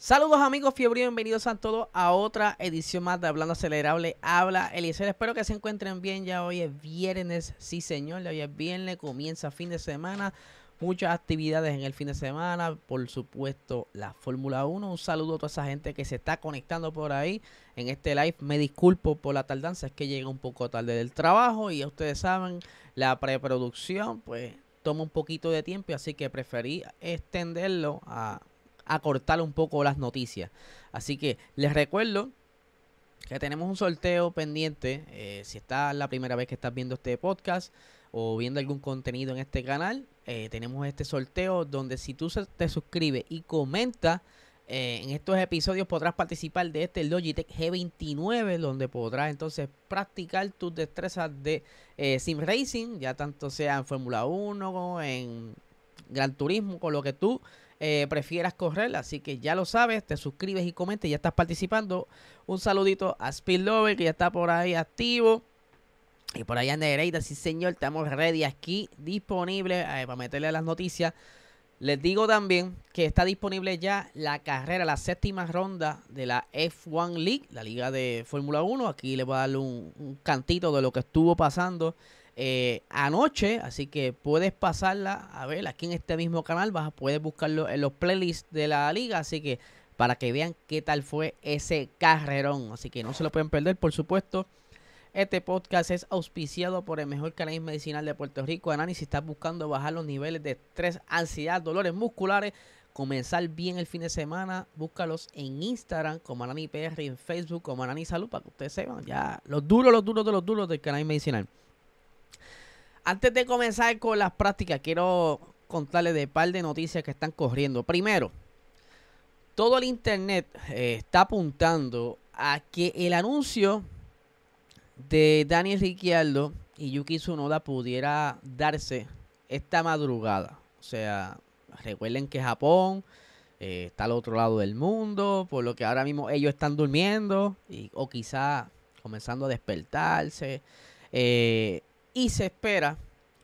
Saludos amigos fiebre, bienvenidos a todos a otra edición más de Hablando Acelerable. Habla Eliezer, espero que se encuentren bien. Ya hoy es viernes, sí señor, hoy es viernes, comienza fin de semana. Muchas actividades en el fin de semana, por supuesto la Fórmula 1. Un saludo a toda esa gente que se está conectando por ahí en este live. Me disculpo por la tardanza, es que llega un poco tarde del trabajo y ya ustedes saben, la preproducción pues toma un poquito de tiempo, así que preferí extenderlo a cortar un poco las noticias. Así que les recuerdo que tenemos un sorteo pendiente. Eh, si está la primera vez que estás viendo este podcast o viendo algún contenido en este canal, eh, tenemos este sorteo donde si tú te suscribes y comentas eh, en estos episodios podrás participar de este Logitech G29 donde podrás entonces practicar tus destrezas de sim racing, ya tanto sea en Fórmula 1, en Gran Turismo, con lo que tú eh, prefieras correr. Así que ya lo sabes, te suscribes y comentes, ya estás participando. Un saludito a Speed Lover que ya está por ahí activo. Y por allá en sí señor, estamos ready aquí, disponible eh, para meterle las noticias. Les digo también que está disponible ya la carrera, la séptima ronda de la F1 League, la liga de Fórmula 1. Aquí les voy a dar un, cantito de lo que estuvo pasando eh, anoche, así que puedes pasarla a ver aquí en este mismo canal, vas poder buscarlo en los playlists de la liga, así que para que vean qué tal fue ese carrerón, así que no se lo pueden perder, por supuesto. Este podcast es auspiciado por el mejor canal medicinal de Puerto Rico, Anani, si estás buscando bajar los niveles de estrés, ansiedad, dolores musculares, comenzar bien el fin de semana, búscalos en Instagram como Anani PR en Facebook como Anani Salud para que ustedes sepan ya los duros, los duros de los duros del canal medicinal. Antes de comenzar con las prácticas, quiero contarles de un par de noticias que están corriendo. Primero, todo el internet eh, está apuntando a que el anuncio de Daniel Ricciardo y Yuki Tsunoda pudiera darse esta madrugada. O sea, recuerden que Japón eh, está al otro lado del mundo, por lo que ahora mismo ellos están durmiendo y, o quizá comenzando a despertarse. Eh, y se espera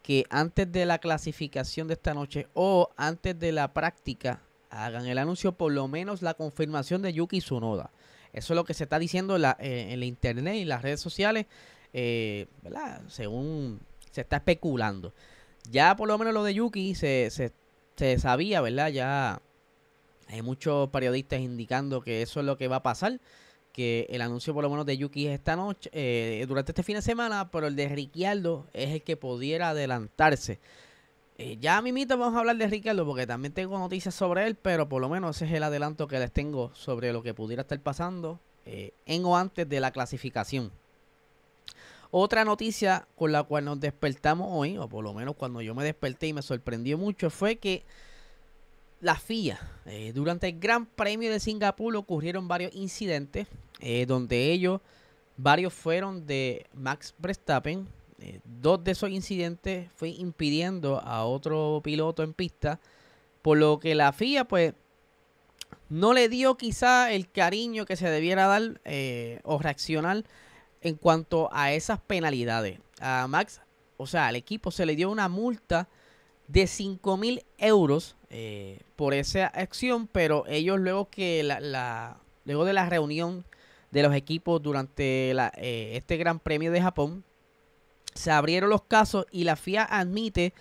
que antes de la clasificación de esta noche o antes de la práctica hagan el anuncio, por lo menos la confirmación de Yuki Tsunoda. Eso es lo que se está diciendo en la, eh, internet y las redes sociales, eh. Según se está especulando. Ya por lo menos lo de Yuki se, se, se sabía, ¿verdad? Ya hay muchos periodistas indicando que eso es lo que va a pasar que el anuncio por lo menos de Yuki es esta noche, eh, durante este fin de semana, pero el de Ricciardo es el que pudiera adelantarse. Eh, ya a mimito vamos a hablar de Ricciardo porque también tengo noticias sobre él, pero por lo menos ese es el adelanto que les tengo sobre lo que pudiera estar pasando eh, en o antes de la clasificación. Otra noticia con la cual nos despertamos hoy, o por lo menos cuando yo me desperté y me sorprendió mucho, fue que la FIA. Eh, durante el Gran Premio de Singapur ocurrieron varios incidentes, eh, donde ellos, varios fueron de Max Verstappen. Eh, dos de esos incidentes fue impidiendo a otro piloto en pista, por lo que la FIA, pues, no le dio quizá el cariño que se debiera dar o reaccionar en cuanto a esas penalidades. A Max, o sea, al equipo se le dio una multa de 5 mil euros eh, por esa acción, pero ellos luego que la, luego de la reunión de los equipos durante la, eh, este Gran Premio de Japón, se abrieron los casos y la FIA admite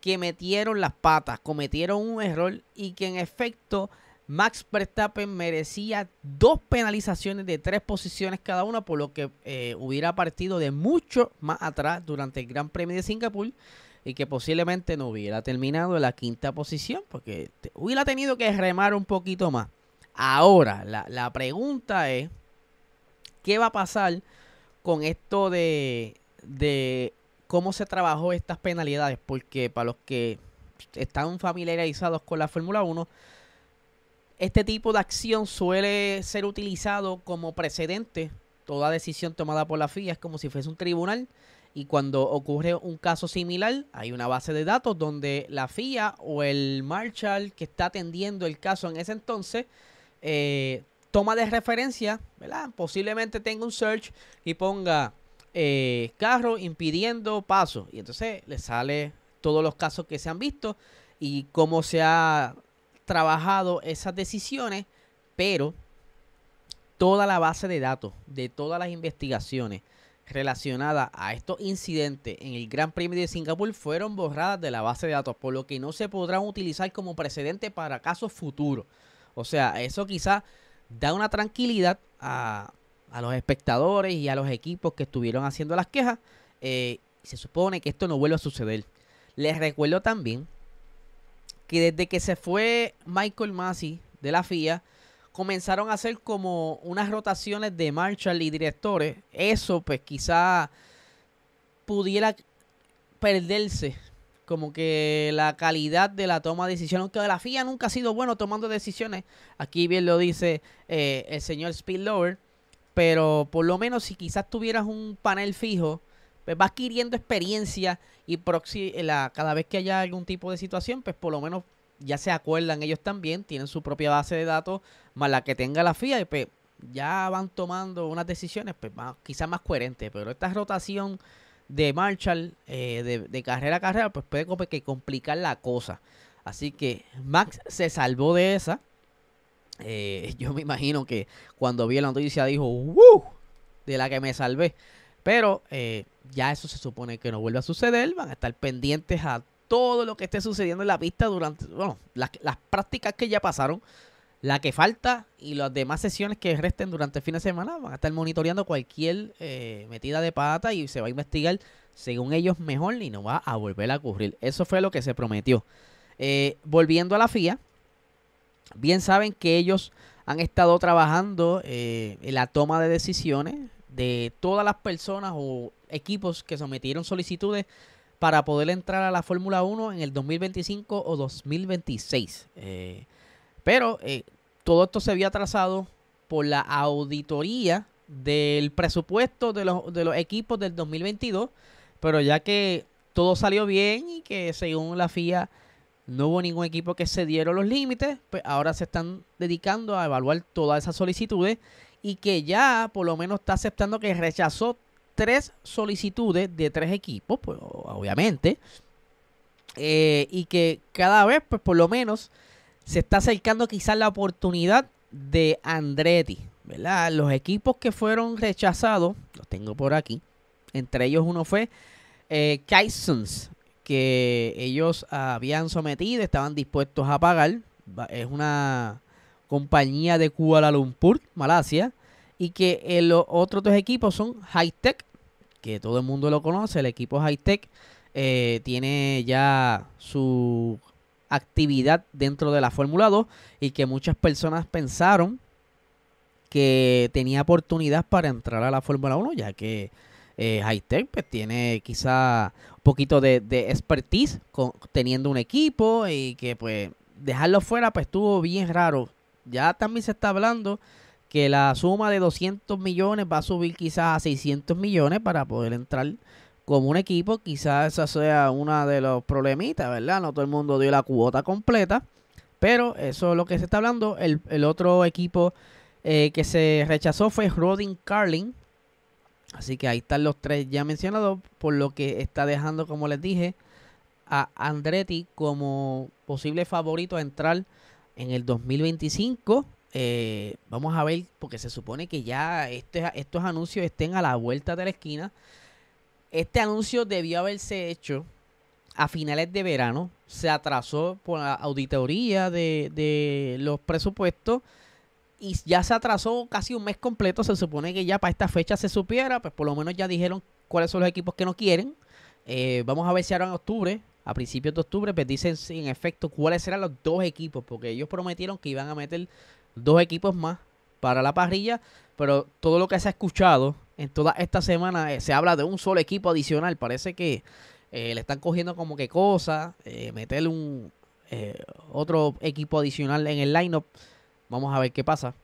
que metieron las patas, cometieron un error y que en efecto Max Verstappen merecía dos penalizaciones de tres posiciones cada una, por lo que eh, hubiera partido de mucho más atrás durante el Gran Premio de Singapur y que posiblemente no hubiera terminado en la quinta posición porque hubiera tenido que remar un poquito más. Ahora, la, pregunta es, ¿qué va a pasar con esto de, de cómo se trabajó estas penalidades, porque para los que están familiarizados con la Fórmula 1, este tipo de acción suele ser utilizado como precedente. Toda decisión tomada por la FIA es como si fuese un tribunal y cuando ocurre un caso similar hay una base de datos donde la FIA o el Marshall que está atendiendo el caso en ese entonces eh, toma de referencia, ¿verdad? Posiblemente tenga un search y ponga eh, carro impidiendo paso y entonces le sale todos los casos que se han visto y cómo se ha trabajado esas decisiones, pero toda la base de datos de todas las investigaciones relacionadas a estos incidentes en el Gran Premio de Singapur fueron borradas de la base de datos, por lo que no se podrán utilizar como precedente para casos futuros. O sea, eso quizás da una tranquilidad a, a, los espectadores y a los equipos que estuvieron haciendo las quejas. Eh, se supone que esto no vuelve a suceder. Les recuerdo también que desde que se fue Michael Massey de la FIA, comenzaron a hacer como unas rotaciones de Marshall y directores. Eso pues quizá pudiera perderse como que la calidad de la toma de decisiones, aunque la FIA nunca ha sido bueno tomando decisiones, aquí bien lo dice eh, el señor Spillover, pero por lo menos si quizás tuvieras un panel fijo, pues va adquiriendo experiencia y la, cada vez que haya algún tipo de situación, pues por lo menos ya se acuerdan ellos también, tienen su propia base de datos, más la que tenga la FIA, y pues ya van tomando unas decisiones pues quizás más coherentes, pero esta rotación de Marshall eh, de, carrera a carrera, pues puede que complicar la cosa. Así que Max se salvó de esa. Eh, yo me imagino que cuando vio la noticia dijo, ¡Woo! De la que me salvé. Pero eh, ya eso se supone que no vuelve a suceder. Van a estar pendientes a todo lo que esté sucediendo en la pista durante, bueno, las, prácticas que ya pasaron, la que falta y las demás sesiones que resten durante el fin de semana. Van a estar monitoreando cualquier eh, metida de pata y se va a investigar según ellos mejor y no va a volver a ocurrir. Eso fue lo que se prometió. Eh, volviendo a la FIA, bien saben que ellos han estado trabajando en la toma de decisiones de todas las personas o equipos que sometieron solicitudes para poder entrar a la Fórmula 1 en el 2025 o 2026. Eh, pero eh, todo esto se había trazado por la auditoría del presupuesto de los, de los equipos del 2022, pero ya que todo salió bien y que según la FIA no hubo ningún equipo que se dieron los límites, pues ahora se están dedicando a evaluar todas esas solicitudes y que ya por lo menos está aceptando que rechazó tres solicitudes de tres equipos, pues obviamente, eh, y que cada vez, pues por lo menos, se está acercando quizás la oportunidad de Andretti, ¿verdad? Los equipos que fueron rechazados, los tengo por aquí, entre ellos uno fue eh, que ellos habían sometido, estaban dispuestos a pagar, es una compañía de Kuala Lumpur, Malasia, y que eh, los otros dos equipos son Hightech, que todo el mundo lo conoce, el equipo Hightech eh, tiene ya su actividad dentro de la Fórmula 2 y que muchas personas pensaron que tenía oportunidad para entrar a la Fórmula 1, ya que eh, Hightech pues, tiene quizá un poquito de, de expertise con, teniendo un equipo y que pues dejarlo fuera pues estuvo bien raro. Ya también se está hablando que la suma de 200 millones va a subir quizás a 600 millones para poder entrar como un equipo. Quizás esa sea una de los problemitas, ¿verdad? No todo el mundo dio la cuota completa. Pero eso es lo que se está hablando. El, otro equipo eh, que se rechazó fue Rodin Carlin. Así que ahí están los tres ya mencionados. Por lo que está dejando, como les dije, a Andretti como posible favorito a entrar en el 2025. Eh, vamos a ver, porque se supone que ya este, estos anuncios estén a la vuelta de la esquina. Este anuncio debió haberse hecho a finales de verano. Se atrasó por la auditoría de, de los presupuestos y ya se atrasó casi un mes completo. Se supone que ya para esta fecha se supiera, pues por lo menos ya dijeron cuáles son los equipos que no quieren. Eh, vamos a ver si ahora en octubre a principios de octubre, pues dicen en efecto cuáles serán los dos equipos, porque ellos prometieron que iban a meter dos equipos más para la parrilla, pero todo lo que se ha escuchado en toda esta semana se habla de un solo equipo adicional. Parece que le están cogiendo como que cosas, meterle un otro equipo adicional en el lineup. Vamos a ver qué pasa.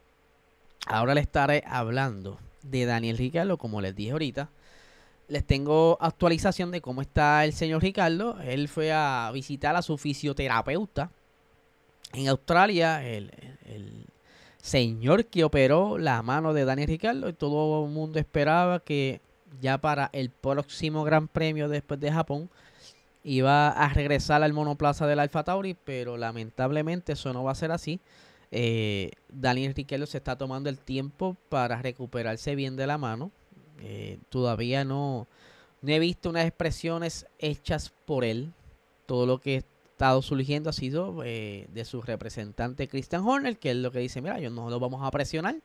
Ahora le estaré hablando de Daniel Ricardo, como les dije ahorita. Les tengo actualización de cómo está el señor Ricardo. Él fue a visitar a su fisioterapeuta en Australia. Señor que operó la mano de Daniel Ricardo. Y todo el mundo esperaba que ya para el próximo Gran Premio después de Japón iba a regresar al monoplaza del Alfa Tauri. Pero lamentablemente eso no va a ser así eh, Daniel Ricciardo se está tomando el tiempo para recuperarse bien de la mano. Eh, todavía no, no he visto unas expresiones hechas por él. Todo lo que estado surgiendo ha sido eh, de su representante Christian Horner, que es lo que dice, mira, yo no lo vamos a presionar.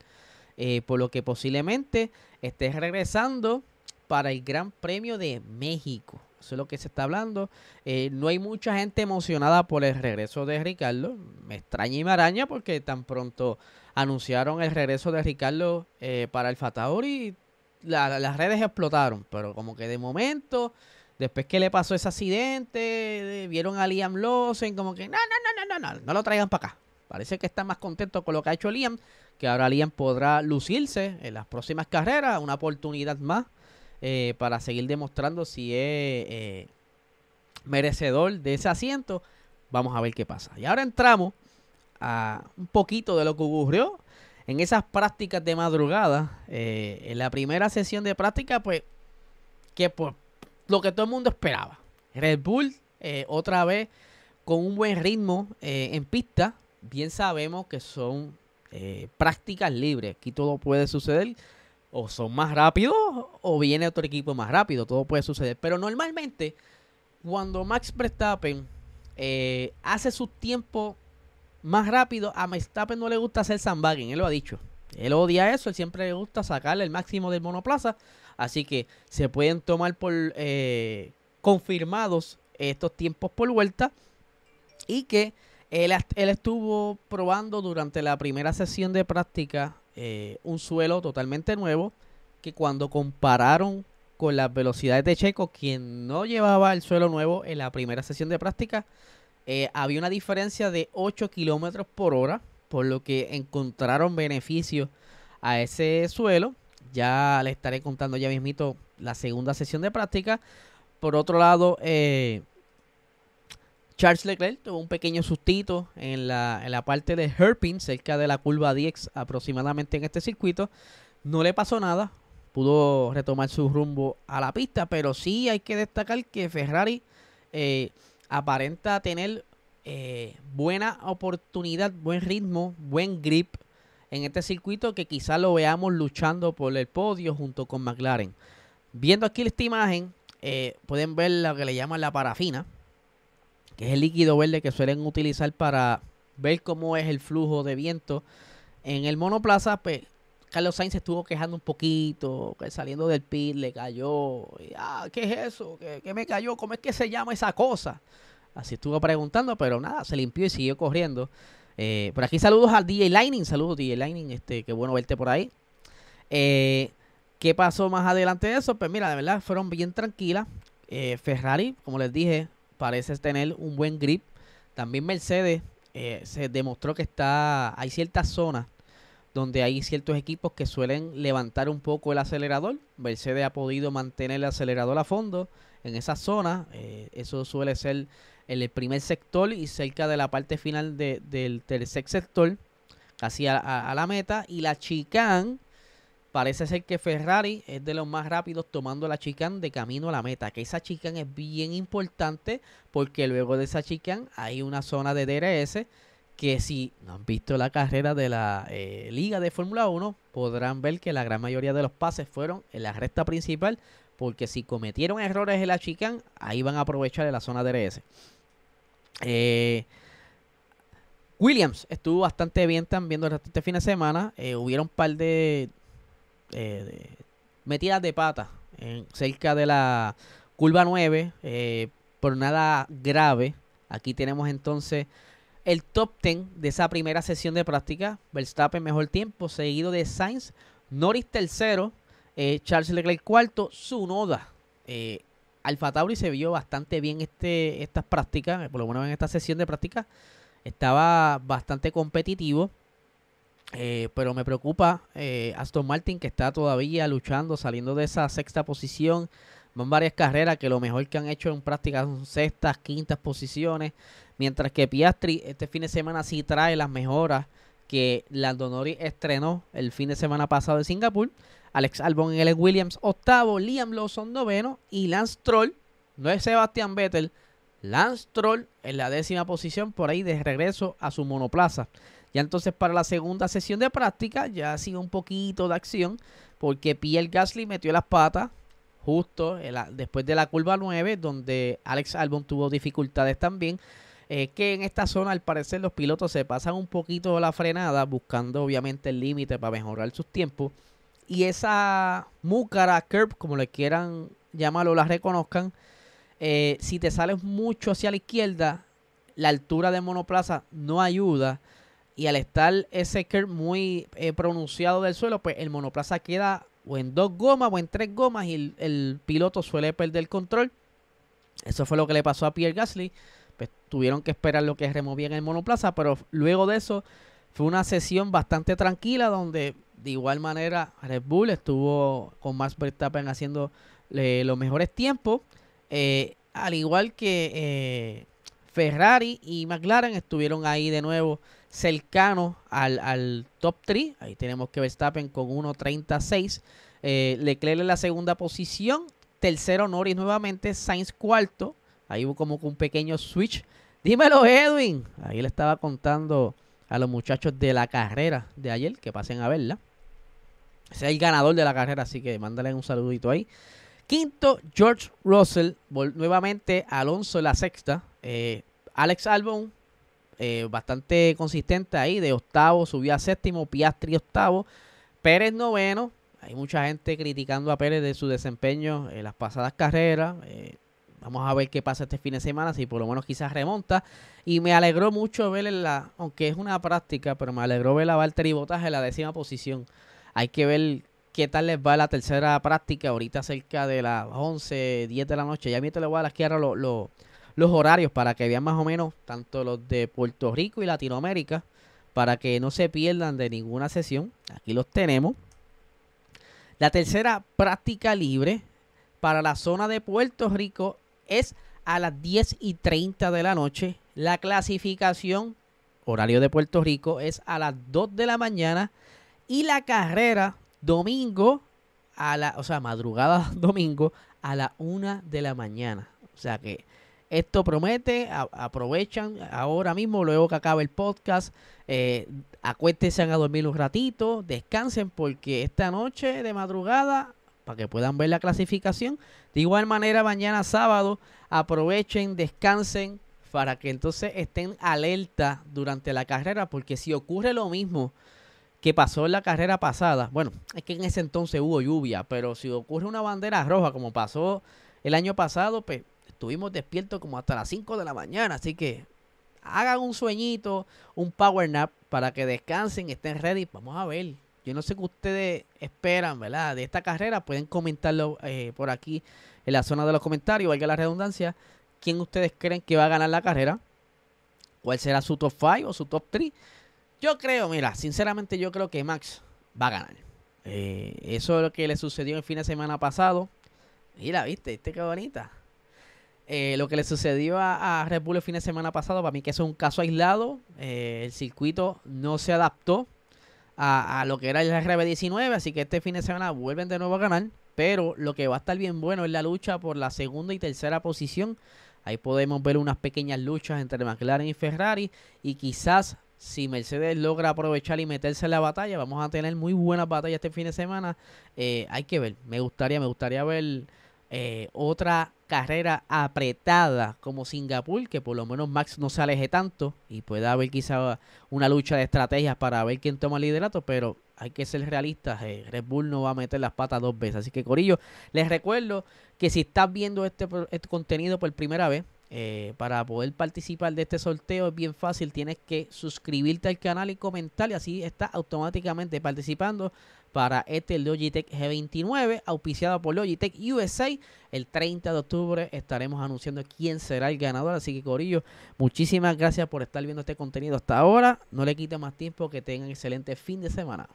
Eh, por lo que posiblemente esté regresando para el Gran Premio de México. Eso es lo que se está hablando. Eh, no hay mucha gente emocionada por el regreso de Ricardo. Me extraña y me araña porque tan pronto anunciaron el regreso de Ricardo eh, para el Fatauri, las redes explotaron. Pero como que de momento, después que le pasó ese accidente, vieron a Liam Lawson, como que no, no, no, no, no, no, no lo traigan para acá. Parece que está más contento con lo que ha hecho Liam, que ahora Liam podrá lucirse en las próximas carreras, una oportunidad más eh, para seguir demostrando si es eh, merecedor de ese asiento. Vamos a ver qué pasa. Y ahora entramos a un poquito de lo que ocurrió en esas prácticas de madrugada. Eh, en la primera sesión de práctica, pues, que por lo que todo el mundo esperaba. Red Bull, otra vez, con un buen ritmo en pista. Bien sabemos que son prácticas libres. Aquí todo puede suceder o son más rápidos o viene otro equipo más rápido. Todo puede suceder. Pero normalmente, cuando Max Verstappen eh, hace su tiempo más rápido, a Verstappen no le gusta hacer sandbagging. Él lo ha dicho. Él odia eso. Él siempre le gusta sacarle el máximo del monoplaza. Así que se pueden tomar por eh, confirmados estos tiempos por vuelta. Y que él, él estuvo probando durante la primera sesión de práctica eh, un suelo totalmente nuevo que cuando compararon con las velocidades de Checo, quien no llevaba el suelo nuevo en la primera sesión de práctica, eh, había una diferencia de 8 kilómetros por hora, por lo que encontraron beneficio a ese suelo. Ya le estaré contando ya mismito la segunda sesión de práctica. Por otro lado, eh, Charles Leclerc tuvo un pequeño sustito en la, en la parte de Herpin, cerca de la curva 10 aproximadamente en este circuito. No le pasó nada, pudo retomar su rumbo a la pista, pero sí hay que destacar que Ferrari eh, aparenta tener eh, buena oportunidad, buen ritmo, buen grip en este circuito que quizás lo veamos luchando por el podio junto con McLaren. Viendo aquí esta imagen, eh, pueden ver lo que le llaman la parafina que es el líquido verde que suelen utilizar para ver cómo es el flujo de viento en el monoplaza, pues Carlos Sainz estuvo quejando un poquito, que saliendo del pit le cayó. ah, ¿qué es eso? ¿Qué, me cayó? ¿Cómo es que se llama esa cosa? Así estuvo preguntando, pero nada, se limpió y siguió corriendo. Eh, por aquí saludos al DJ Lightning, saludos DJ Lightning, este, qué bueno verte por ahí. Eh, ¿Qué pasó más adelante de eso? Pues mira, de verdad fueron bien tranquilas. Eh, Ferrari, como les dije, parece tener un buen grip. También Mercedes eh, se demostró que está hay ciertas zonas donde hay ciertos equipos que suelen levantar un poco el acelerador. Mercedes ha podido mantener el acelerador a fondo en esa zona. Eh, eso suele ser el primer sector y cerca de la parte final del tercer sector, casi a, a la meta. Y la chicane Parece ser que Ferrari es de los más rápidos tomando la chicane de camino a la meta. Que esa chicane es bien importante porque luego de esa chicane hay una zona de DRS que si no han visto la carrera de la eh, liga de Fórmula 1 podrán ver que la gran mayoría de los pases fueron en la recta principal porque si cometieron errores en la chicane ahí van a aprovechar de la zona DRS. Eh, Williams estuvo bastante bien también durante este fin de semana. Eh, hubieron un par de eh, metidas de pata en, cerca de la curva 9, eh, por nada grave. Aquí tenemos entonces el top 10 de esa primera sesión de práctica. Verstappen mejor tiempo, seguido de Sainz, Norris tercero, eh, Charles Leclerc cuarto, Sunoda. Eh, Alfa Tauri se vio bastante bien este, estas prácticas, por lo menos en esta sesión de práctica. Estaba bastante competitivo. Eh, pero me preocupa eh, Aston Martin que está todavía luchando, saliendo de esa sexta posición. Van varias carreras que lo mejor que han hecho en práctica son sextas, quintas posiciones. Mientras que Piastri este fin de semana sí trae las mejoras que Landonori estrenó el fin de semana pasado en Singapur. Alex Albon en el Williams octavo, Liam Lawson noveno y Lance Troll, no es Sebastián Vettel, Lance Troll en la décima posición por ahí de regreso a su monoplaza. Ya entonces para la segunda sesión de práctica ya ha sido un poquito de acción porque Pierre Gasly metió las patas justo después de la curva 9 donde Alex Albon tuvo dificultades también. Eh, que en esta zona al parecer los pilotos se pasan un poquito la frenada buscando obviamente el límite para mejorar sus tiempos. Y esa múcara, curb, como le quieran llamarlo, la reconozcan, eh, si te sales mucho hacia la izquierda, la altura de monoplaza no ayuda y al estar ese curve muy eh, pronunciado del suelo, pues el monoplaza queda o en dos gomas o en tres gomas y el, piloto suele perder el control. Eso fue lo que le pasó a Pierre Gasly. Pues tuvieron que esperar lo que removían el monoplaza, pero luego de eso fue una sesión bastante tranquila donde de igual manera Red Bull estuvo con Max Verstappen haciendo eh, los mejores tiempos. Eh, al igual que Ferrari y McLaren estuvieron ahí de nuevo cercano al, top 3. Ahí tenemos que Verstappen con 1.36. Eh, Leclerc en la segunda posición. Tercero Norris nuevamente. Sainz cuarto. Ahí hubo como un pequeño switch. Dímelo Edwin. Ahí le estaba contando a los muchachos de la carrera de ayer que pasen a verla. Es el ganador de la carrera, así que mándale un saludito ahí. Quinto, George Russell. Nuevamente Alonso en la sexta. Eh, Alex Albon eh, bastante consistente ahí, de octavo subió a séptimo, Piastri octavo, Pérez noveno, hay mucha gente criticando a Pérez de su desempeño en las pasadas carreras, eh, vamos a ver qué pasa este fin de semana, si por lo menos quizás remonta, y me alegró mucho ver la, aunque es una práctica, pero me alegró ver a Valtteri Bottas en la décima posición, hay que ver qué tal les va la tercera práctica, ahorita cerca de las 11, 10 de la noche, ya mientras le voy a las lo, lo los horarios para que vean más o menos tanto los de Puerto Rico y Latinoamérica para que no se pierdan de ninguna sesión. Aquí los tenemos. La tercera práctica libre para la zona de Puerto Rico es a las 10 y 30 de la noche. La clasificación, horario de Puerto Rico, es a las 2 de la mañana. Y la carrera, domingo, a la, o sea, madrugada domingo, a la 1 de la mañana. O sea que esto promete, aprovechan ahora mismo, luego que acabe el podcast, eh, acuéstense a dormir un ratito, descansen porque esta noche de madrugada, para que puedan ver la clasificación, de igual manera mañana sábado, aprovechen, descansen para que entonces estén alerta durante la carrera, porque si ocurre lo mismo que pasó en la carrera pasada, bueno, es que en ese entonces hubo lluvia, pero si ocurre una bandera roja como pasó el año pasado, pues estuvimos despiertos como hasta las 5 de la mañana, así que hagan un sueñito, un power nap para que descansen, estén ready. Vamos a ver. Yo no sé qué ustedes esperan, ¿verdad? De esta carrera, pueden comentarlo eh, por aquí en la zona de los comentarios, valga la redundancia. ¿Quién ustedes creen que va a ganar la carrera? ¿Cuál será su top 5 o su top 3? Yo creo, mira, sinceramente yo creo que Max va a ganar. Eh, eso es lo que le sucedió el fin de semana pasado. Mira, viste, viste qué bonita. Eh, lo que le sucedió a, Red Bull el fin de semana pasado, para mí que es un caso aislado. Eh, el circuito no se adaptó a, lo que era el RB19, así que este fin de semana vuelven de nuevo a ganar. Pero lo que va a estar bien bueno es la lucha por la segunda y tercera posición. Ahí podemos ver unas pequeñas luchas entre McLaren y Ferrari. Y quizás si Mercedes logra aprovechar y meterse en la batalla, vamos a tener muy buenas batallas este fin de semana. Eh, hay que ver. Me gustaría, me gustaría ver eh, otra carrera apretada como Singapur, que por lo menos Max no se aleje tanto y pueda haber quizá una lucha de estrategias para ver quién toma el liderato, pero hay que ser realistas, eh, Red Bull no va a meter las patas dos veces. Así que Corillo, les recuerdo que si estás viendo este, este contenido por primera vez, Eh, para poder participar de este sorteo es bien fácil, tienes que suscribirte al canal y comentar y así estás automáticamente participando para este Logitech G29 auspiciado por Logitech USA. El 30 de octubre estaremos anunciando quién será el ganador, así que Corillo, muchísimas gracias por estar viendo este contenido hasta ahora. No le quite más tiempo, que tengan excelente fin de semana.